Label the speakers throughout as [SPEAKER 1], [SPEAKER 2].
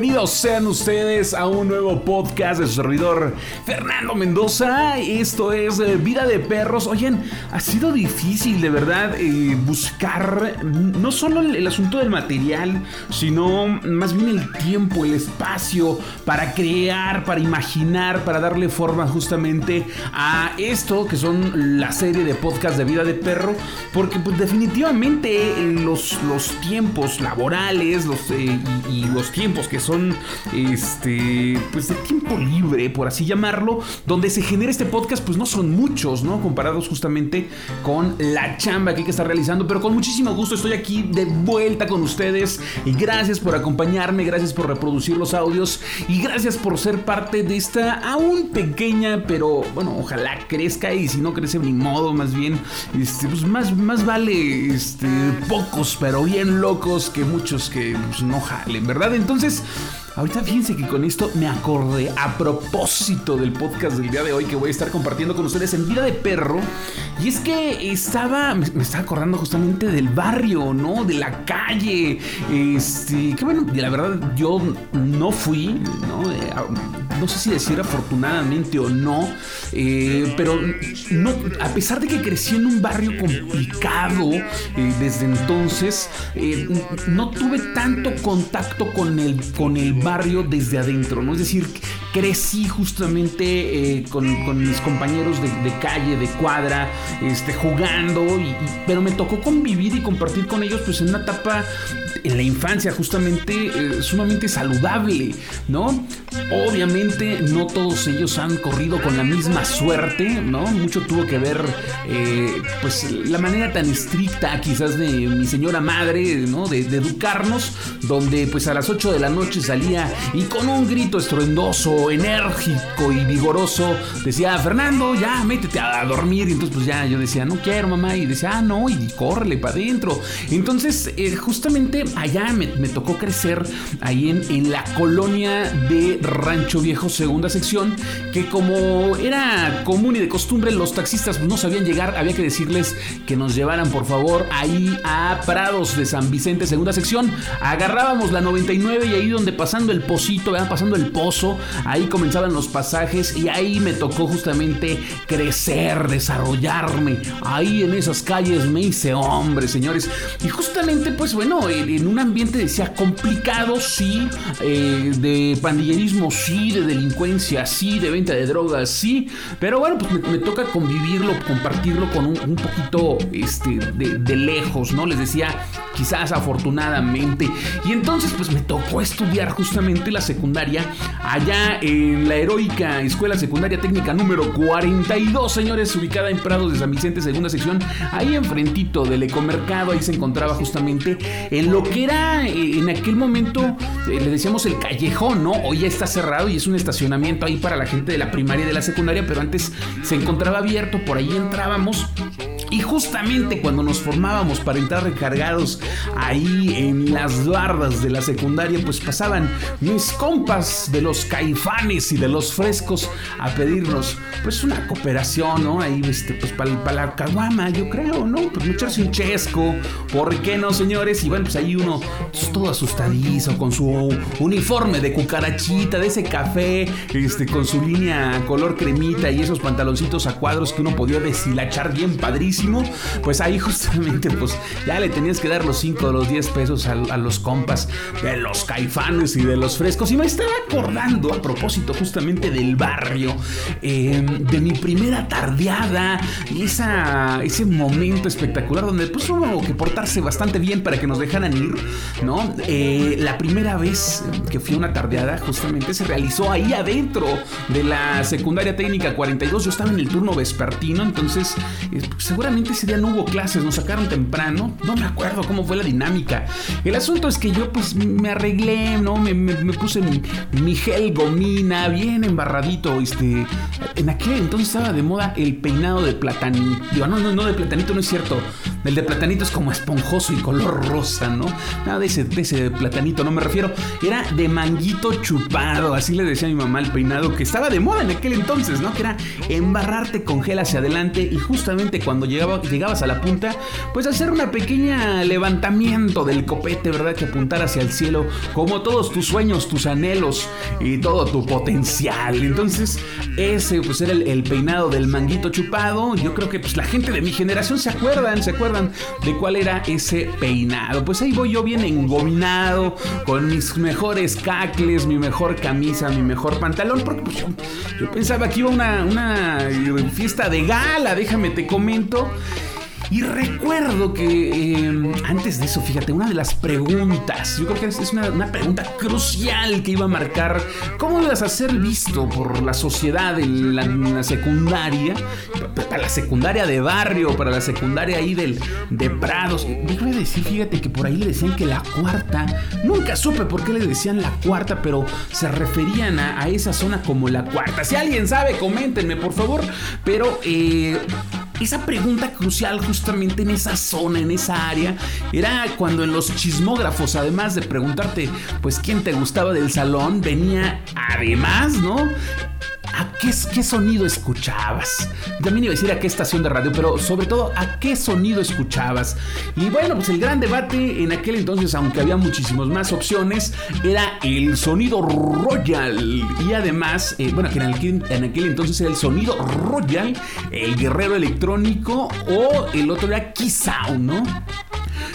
[SPEAKER 1] Bienvenidos sean ustedes a un nuevo podcast de su servidor Fernando Mendoza. Esto es eh, Vida de Perros. Oigan, ha sido difícil de verdad eh, buscar no solo el, asunto del material, sino más bien el tiempo, el espacio para crear, para imaginar, para darle forma justamente a esto que son la serie de podcast de Vida de Perro. Porque pues definitivamente eh, los, los tiempos laborales los, y los tiempos que son este pues de tiempo libre, por así llamarlo, donde se genera este podcast, pues no son muchos, ¿no? Comparados justamente con la chamba que hay que estar realizando, pero con muchísimo gusto estoy aquí de vuelta con ustedes y gracias por acompañarme, gracias por reproducir los audios y gracias por ser parte de esta aún pequeña, pero bueno, ojalá crezca y si no crece ni modo, más bien, este, pues más, más vale este, pocos, pero bien locos que muchos que pues, no jalen, ¿verdad? Entonces, ahorita fíjense que con esto me acordé a propósito del podcast del día de hoy que voy a estar compartiendo con ustedes en Vida de Perro. Y es que estaba, me, estaba acordando justamente del barrio, ¿no? De la calle. Este, que bueno, la verdad yo no fui, ¿no? No sé si decir afortunadamente o no, eh, pero no, a pesar de que crecí en un barrio complicado eh, desde entonces, eh, no tuve tanto contacto con el, con el barrio desde adentro, ¿no? Es decir, crecí justamente con, mis compañeros de, calle, de cuadra, este, jugando, pero me tocó convivir y compartir con ellos pues en una etapa en la infancia justamente sumamente saludable, ¿no? Obviamente no todos ellos han corrido con la misma suerte, ¿no? Mucho tuvo que ver eh, pues la manera tan estricta quizás de mi señora madre, ¿no? De, educarnos, donde pues a las 8 de la noche salía y con un grito estruendoso, enérgico y vigoroso decía, Fernando, ya métete a dormir. Y entonces pues ya yo decía, no quiero mamá. Y decía, ah, no, y córrele para adentro. Entonces eh, justamente allá me, tocó crecer ahí en, en la colonia de Rancho Viejo, segunda sección, que como era común y de costumbre, los taxistas no sabían llegar, había que decirles que nos llevaran por favor ahí a Prados de San Vicente, segunda sección. Agarrábamos la 99 y ahí donde pasando el pocito, vean, pasando el pozo, ahí comenzaban los pasajes y ahí me tocó justamente crecer, desarrollarme. Ahí en esas calles me hice hombre, señores. Y justamente, pues bueno, en un ambiente decía complicado, sí, eh, de pandillerismo sí, delincuencia, sí, de venta de drogas, sí, pero bueno, pues me, toca convivirlo, compartirlo con un, poquito este, de, lejos, ¿no? Les decía, quizás afortunadamente. Y entonces, pues me tocó estudiar justamente la secundaria allá en la heroica Escuela Secundaria Técnica número 42, señores, ubicada en Prados de San Vicente, segunda sección, ahí enfrentito del ecomercado, ahí se encontraba justamente en lo que era eh, en aquel momento, eh, le decíamos el callejón, ¿no? Hoy está cerrado y es un estacionamiento ahí para la gente de la primaria y de la secundaria, pero antes se encontraba abierto, por ahí entrábamos y justamente cuando nos formábamos para entrar recargados ahí en las bardas de la secundaria, pues pasaban mis compas de los caifanes y de los frescos a pedirnos pues una cooperación, ¿no? Ahí, este, pues para la caguama, yo creo, ¿no? Pues echarse un chesco, ¿por qué no, señores? Y bueno, pues ahí uno pues, todo asustadizo con su uniforme de cucarachita, de ese café, este, con su línea color cremita y esos pantaloncitos a cuadros que uno podía deshilachar bien padrísimo pues ahí justamente pues ya le tenías que dar los 5 o los 10 pesos a, los compas de los caifanes y de los frescos. Y me estaba acordando a propósito justamente del barrio, em, de mi primera tardeada y esa, ese momento espectacular donde pues hubo que portarse bastante bien para que nos dejaran ir, ¿no? Eh, la primera vez que fui a una tardeada justamente se realizó ahí adentro de la secundaria técnica 42. Yo estaba en el turno vespertino, entonces eh, seguramente ese día no hubo clases, nos sacaron temprano. No me acuerdo cómo fue la dinámica. El asunto es que yo pues me arreglé, ¿no? Me, puse mi, gel gomina, bien embarradito. Este, en aquel entonces estaba de moda el peinado de platanito. no, no, no de platanito, no es cierto El de platanito es como esponjoso y color rosa, ¿no? Nada de ese, de ese platanito, no me refiero. Era de manguito chupado, así le decía a mi mamá el peinado que estaba de moda en aquel entonces, ¿no? Que era embarrarte con gel hacia adelante y justamente cuando llegaba, llegabas a la punta, pues hacer una pequeña levantamiento del copete, ¿verdad? Que apuntar hacia el cielo, como todos tus sueños, tus anhelos y todo tu potencial. Entonces, ese pues era el, peinado del manguito chupado. Yo creo que pues la gente de mi generación se acuerdan, se acuerdan de cuál era ese peinado. Pues ahí voy yo bien engominado, con mis mejores cacles, mi mejor camisa, mi mejor pantalón, porque pues, yo, pensaba que iba una, una fiesta de gala, déjame te comento. Y recuerdo que em, antes de eso, fíjate, una de las preguntas, yo creo que es una, pregunta crucial que iba a marcar cómo ibas a ser visto por la sociedad en la, secundaria, para la secundaria de barrio, para la secundaria ahí del, de Prados. Déjame decir, fíjate que por ahí le decían que la cuarta, nunca supe por qué le decían la cuarta, pero se referían a, a esa zona como la cuarta. Si alguien sabe, coméntenme por favor, pero... Eh, esa pregunta crucial justamente en esa zona, en esa área, era cuando en los chismógrafos, además de preguntarte, pues, quién te gustaba del salón, venía además, ¿no? ¿A qué, sonido escuchabas? También iba a decir a qué estación de radio, pero sobre todo a qué sonido escuchabas. Y bueno, pues el gran debate en aquel entonces, aunque había muchísimas más opciones, era el sonido Royal. Y además, eh, bueno, que en aquel, en aquel entonces era el sonido Royal, el guerrero electrónico o el otro era Key ¿no?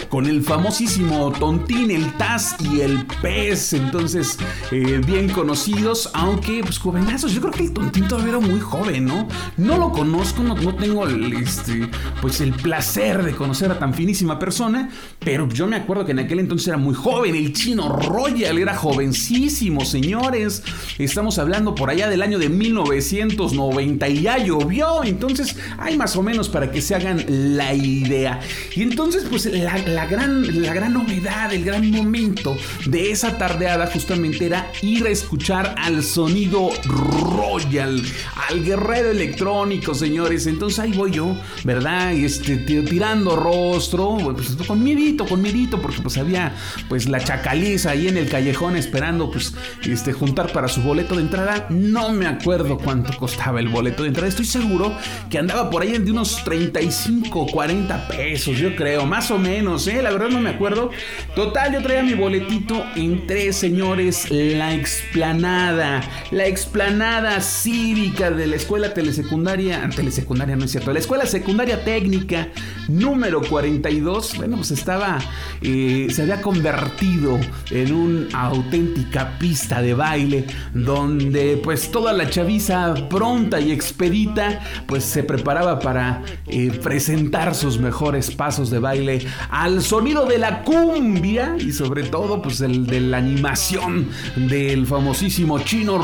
[SPEAKER 1] Con el famosísimo Tontín, el Taz y el Pez, entonces eh, bien conocidos, aunque pues jovenazos, yo creo que el Tontín todavía era muy joven, ¿no? No lo conozco, no, tengo el, este, pues el placer de conocer a tan finísima persona, pero yo me acuerdo que en aquel entonces era muy joven, el chino Royal era jovencísimo, señores, estamos hablando por allá del año de 1990 y ya llovió, entonces hay más o menos para que se hagan la idea. Y entonces pues la, la, gran, la gran novedad, el gran momento de esa tardeada justamente era ir a escuchar al sonido Royal, al guerrero electrónico, señores. Entonces ahí voy yo, ¿verdad? Este, tirando rostro, pues con miedito, con miedito, porque pues había pues la chacaliza ahí en el callejón esperando pues este, juntar para su boleto de entrada. No me acuerdo cuánto costaba el boleto de entrada. Estoy seguro que andaba por ahí de unos 35, 40 pesos, yo creo, más o menos La verdad no me acuerdo. Total, yo traía mi boletito. Entré, señores, la explanada. La explanada cívica de la escuela telesecundaria. Telesecundaria, no es cierto. La escuela secundaria técnica número 42. Bueno, pues estaba. Eh, se había convertido en una auténtica pista de baile. Donde, pues, toda la chaviza pronta y expedita. Pues se preparaba para eh, presentar sus mejores pasos de baile al sonido de la cumbia y sobre todo pues el de la animación del famosísimo chino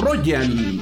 [SPEAKER 1] Royal.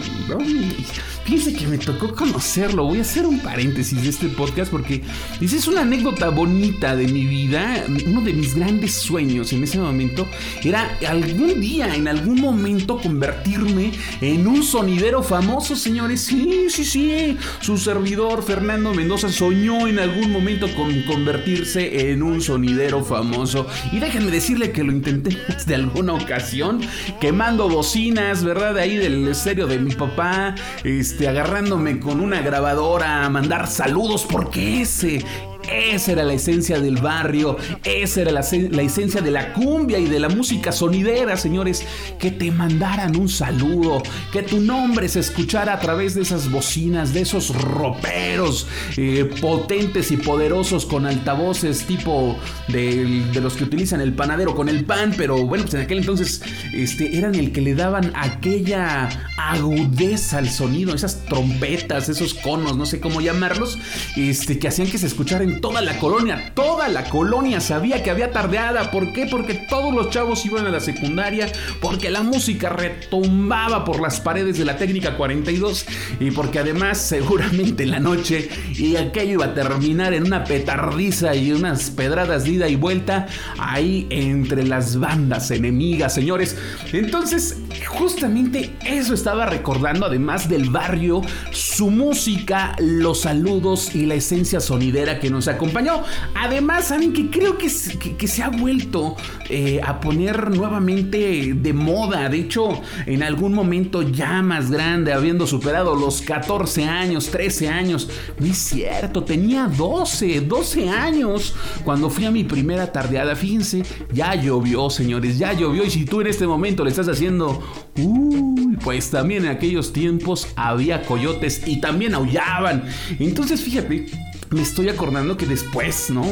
[SPEAKER 1] Fíjense que me tocó conocerlo. Voy a hacer un paréntesis de este podcast porque es una anécdota bonita de mi vida. Uno de mis grandes sueños en ese momento era algún día, en algún momento, convertirme en un sonidero famoso, señores. Sí, sí, sí. Su servidor, Fernando Mendoza, soñó en algún momento con convertirse en un sonidero famoso. Y déjenme decirle que lo intenté de alguna ocasión, quemando bocinas, ¿verdad? De ahí del estéreo de mi papá. Este, este, agarrándome con una grabadora a mandar saludos porque ese esa era la esencia del barrio, esa era la, esencia de la cumbia y de la música sonidera, señores. Que te mandaran un saludo, que tu nombre se escuchara a través de esas bocinas, de esos roperos eh, potentes y poderosos con altavoces tipo de, los que utilizan el panadero con el pan, pero bueno, pues en aquel entonces este, eran el que le daban aquella agudeza al sonido, esas trompetas, esos conos, no sé cómo llamarlos, este, que hacían que se escucharan toda la colonia, toda la colonia sabía que había tardeada. ¿Por qué? Porque todos los chavos iban a la secundaria, porque la música retumbaba por las paredes de la técnica 42 y porque además seguramente en la noche y aquello iba a terminar en una petardiza y unas pedradas de ida y vuelta ahí entre las bandas enemigas, señores. Entonces, justamente eso estaba recordando, además del barrio, su música, los saludos y la esencia sonidera que nos nos acompañó. Además, saben que creo que, que, se ha vuelto eh, a poner nuevamente de moda. De hecho, en algún momento ya más grande, habiendo superado los 14 años, 13 años. No es cierto, tenía 12, 12 años cuando fui a mi primera tardeada. Fíjense, ya llovió, señores, ya llovió. Y si tú en este momento le estás haciendo, uy, pues también en aquellos tiempos había coyotes y también aullaban. Entonces, fíjate me estoy acordando que después, ¿no?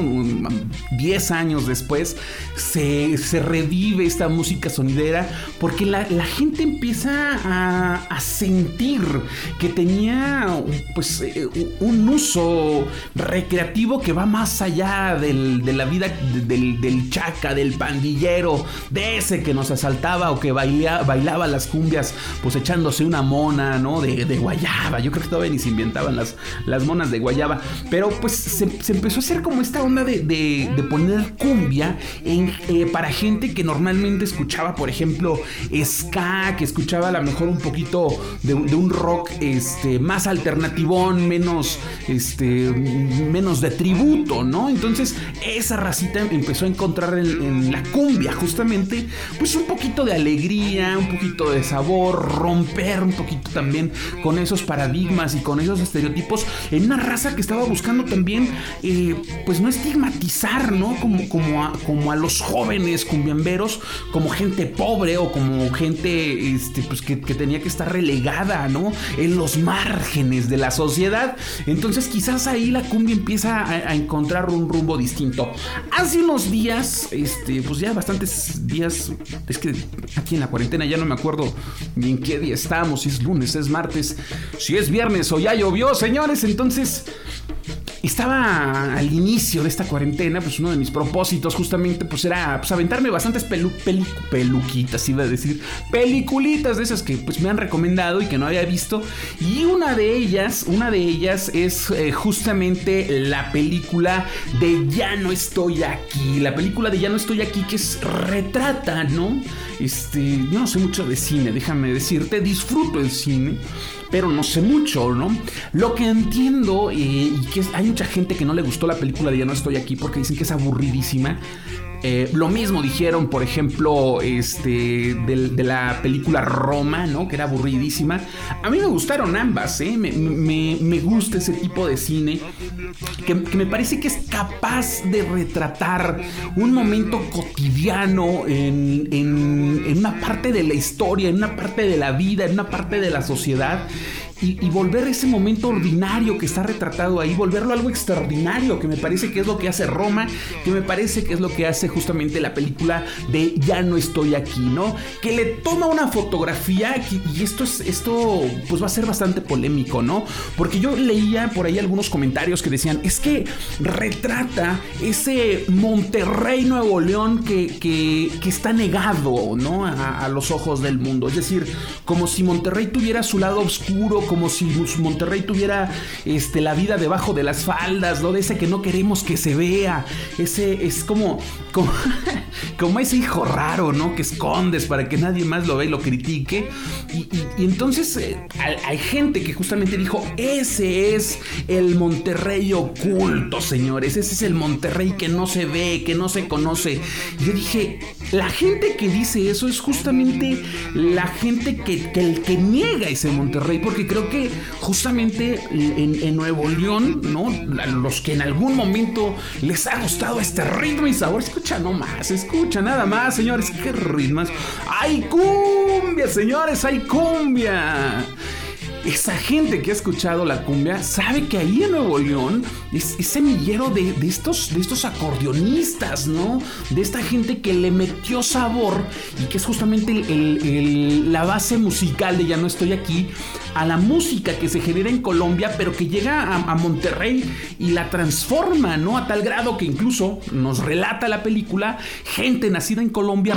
[SPEAKER 1] Diez años después, se, revive esta música sonidera porque la, gente empieza a, sentir que tenía pues eh, un uso recreativo que va más allá de la vida del, chaca, del pandillero, de ese que nos asaltaba o que bailaba las cumbias pues echándose una mona, ¿no? De, guayaba. Yo creo que todavía ni se inventaban las, las monas de guayaba. Pero pues se, empezó a hacer como esta onda de, poner cumbia eh, para gente que normalmente escuchaba, por ejemplo, ska, que escuchaba a lo mejor un poquito de, un rock este, más alternativón, menos, este, menos de tributo, ¿no? Entonces esa racita empezó a encontrar en, la cumbia justamente pues un poquito de alegría, un poquito de sabor, romper un poquito también con esos paradigmas y con esos estereotipos en una raza que estaba buscando también eh, pues no estigmatizar, ¿no? Como, como, a, como a los jóvenes cumbiamberos, como gente pobre o como gente este, pues que, tenía que estar relegada, ¿no? En los márgenes de la sociedad. Entonces quizás ahí la cumbia empieza a, encontrar un rumbo distinto. Hace unos días, este, pues ya bastantes días, es que aquí en la cuarentena ya no me acuerdo ni en qué día estamos, si es lunes, es martes, si es viernes o ya llovió, señores, entonces estaba al inicio de esta cuarentena, pues uno de mis propósitos justamente pues era pues, aventarme bastantes peluquitas, iba a decir, peliculitas de esas que pues me han recomendado y que no había visto. Y una de ellas, una de ellas es eh, justamente la película de Ya no estoy aquí. La película de Ya no estoy aquí que es retrata, ¿no? Este, yo no sé mucho de cine, déjame decirte, disfruto el cine pero no sé mucho, ¿no? Lo que entiendo eh, y que hay mucha gente que no le gustó la película de Ya no estoy aquí porque dicen que es aburridísima. Eh, lo mismo dijeron, por ejemplo, este, de, la película Roma, ¿no? Que era aburridísima. A mí me gustaron ambas, ¿eh? Me, gusta ese tipo de cine que, me parece que es capaz de retratar un momento cotidiano en, en una parte de la historia, en una parte de la vida, en una parte de la sociedad y, volver ese momento ordinario que está retratado ahí, volverlo algo extraordinario, que me parece que es lo que hace Roma, que me parece que es lo que hace justamente la película de Ya no estoy aquí, ¿no? Que le toma una fotografía y esto es esto pues va a ser bastante polémico, ¿no? Porque yo leía por ahí algunos comentarios que decían, es que retrata ese Monterrey Nuevo León que, que, está negado, ¿no? A, a los ojos del mundo, es decir, como si Monterrey tuviera su lado oscuro, como si Monterrey tuviera este, la vida debajo de las faldas, ¿no? De ese que no queremos que se vea. Ese es como, como, como ese hijo raro, ¿no? Que escondes para que nadie más lo vea y lo critique. Y, entonces eh, hay, gente que justamente dijo, ese es el Monterrey oculto, señores. Ese es el Monterrey que no se ve, que no se conoce. Yo dije, la gente que dice eso es justamente la gente que, que, que niega ese Monterrey, porque creo que justamente en, Nuevo León, ¿no? Los que en algún momento les ha gustado este ritmo y sabor, escucha nomás, escucha nada más, señores, qué ritmos. ¡Hay cumbia, señores! ¡Hay cumbia! Esa gente que ha escuchado la cumbia sabe que ahí en Nuevo León es, semillero de, estos, de estos acordeonistas, ¿no? De esta gente que le metió sabor y que es justamente la base musical de Ya no estoy aquí a la música que se genera en Colombia, pero que llega a, Monterrey y la transforma, ¿no? A tal grado que incluso nos relata la película, gente nacida en Colombia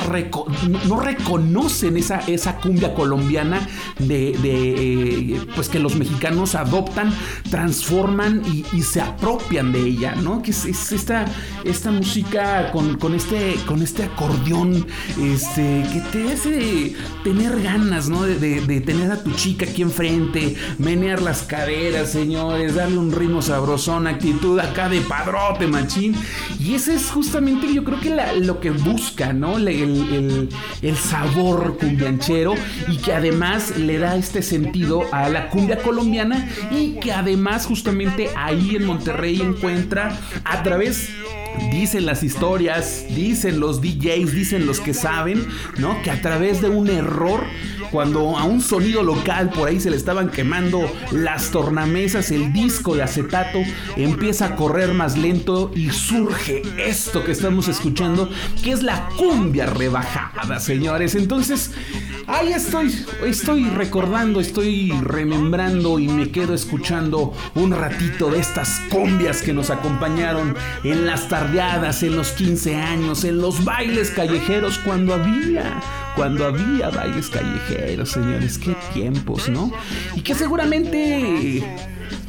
[SPEAKER 1] no, reconocen esa, esa cumbia colombiana de, pues que los mexicanos adoptan, transforman y, se apropian de ella, ¿no? Que es, esta, esta música con, este, con este acordeón este, que te hace tener ganas, ¿no? De, de tener a tu chica aquí enfrente frente, menear las caderas, señores, darle un ritmo sabrosón, actitud acá de padrote, machín. Y ese es justamente, yo creo que lo que busca, ¿no? El, el sabor cumbianchero y que además le da este sentido a la cumbia colombiana y que además justamente ahí en Monterrey encuentra a través Dicen las historias, dicen los DJs, dicen los que saben, ¿no? Que a través de un error, cuando a un sonido local por ahí se le estaban quemando las tornamesas, el disco de acetato empieza a correr más lento y surge esto que estamos escuchando, que es la cumbia rebajada, señores. Entonces, ahí estoy, estoy recordando, estoy remembrando y me quedo escuchando un ratito de estas cumbias que nos acompañaron en las tardes en los 15 años, en los bailes callejeros, cuando había, cuando había bailes callejeros, señores, qué tiempos, ¿no? Y que seguramente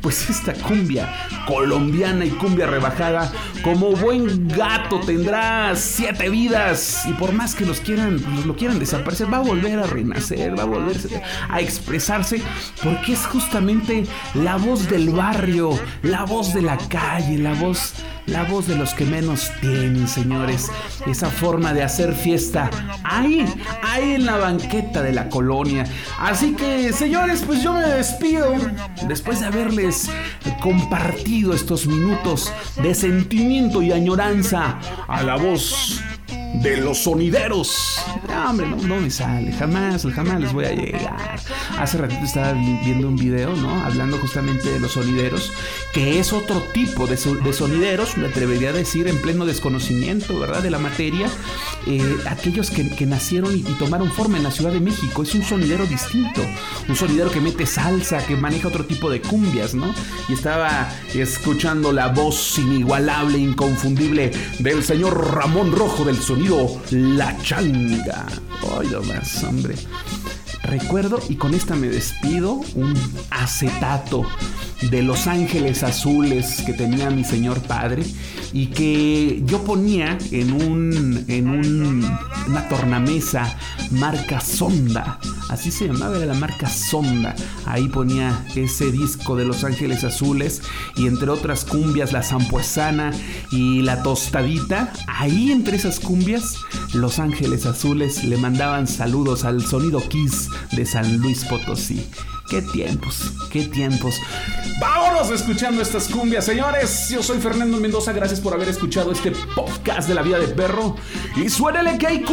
[SPEAKER 1] pues esta cumbia colombiana y cumbia rebajada, como buen gato tendrá siete vidas. Y por más que los quieran, lo quieran desaparecer, va a volver a renacer, va a volver a expresarse, porque es justamente la voz del barrio, la voz de la calle, la voz la voz de los que menos tienen, señores. Esa forma de hacer fiesta ahí, ahí en la banqueta de la colonia. Así que, señores, pues yo me despido después de haberles compartido estos minutos de sentimiento y añoranza a la voz de los sonideros. No, hombre, no, me sale, jamás, jamás les voy a llegar. Hace ratito estaba viendo un video, ¿no? Hablando justamente de los sonideros, que es otro tipo de, sonideros, me atrevería a decir, en pleno desconocimiento, ¿verdad? De la materia. Eh, aquellos que, nacieron y, tomaron forma en la Ciudad de México. Es un sonidero distinto, un sonidero que mete salsa, que maneja otro tipo de cumbias, ¿no? Y estaba escuchando la voz inigualable, inconfundible del señor Ramón Rojo del sonido la Changa. Ay, no más, hombre. Recuerdo, y con esta me despido, un acetato de Los Ángeles Azules que tenía mi señor padre y que yo ponía en un en una tornamesa marca Sonda así se llamaba, era la marca Sonda. Ahí ponía ese disco de Los Ángeles Azules y entre otras cumbias, la zampuesana y la tostadita. Ahí entre esas cumbias, Los Ángeles Azules le mandaban saludos al sonido Kiss de San Luis Potosí. Qué tiempos, qué tiempos. Vámonos escuchando estas cumbias, señores. Yo soy Fernando Mendoza, gracias por haber escuchado este podcast de la vida de perro. Y suénele que hay.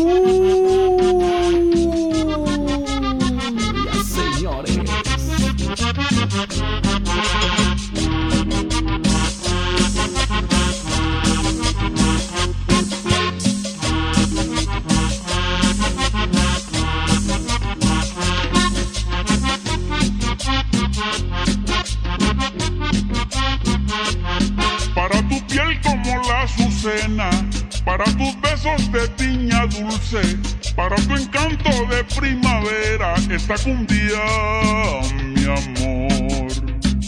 [SPEAKER 2] Esta cumbia, mi amor.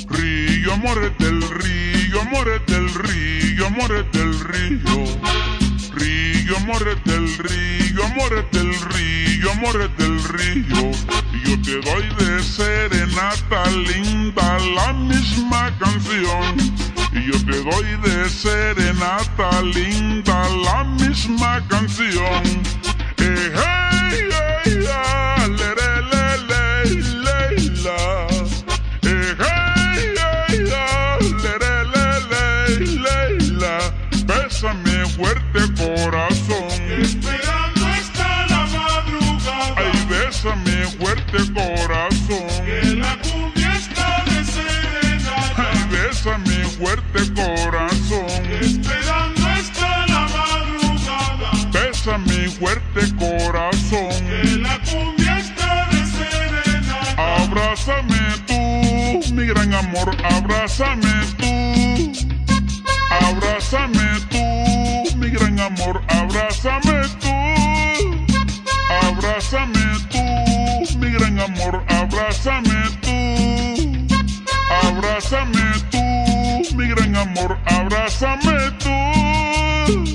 [SPEAKER 2] Río, amores del río, amores del río, amores del río. Río, amores del río, amores del río, amores del río. Y yo te doy de serenata linda la misma canción. Y yo te doy de serenata linda la misma canción. Bésame fuerte corazón.
[SPEAKER 3] Esperando hasta la madrugada.
[SPEAKER 2] Ay, bésame fuerte corazón.
[SPEAKER 3] Que la cumbia está de serenata.
[SPEAKER 2] Ay, bésame fuerte corazón.
[SPEAKER 3] Esperando hasta la madrugada.
[SPEAKER 2] Bésame fuerte corazón.
[SPEAKER 3] Que la cumbia está de serenata.
[SPEAKER 2] Abrázame tú, mi gran amor, abrázame tú. Abrázame amor, abrázame tú. Abrázame tú, mi gran amor, abrázame tú. Abrázame tú, mi gran amor, abrázame tú.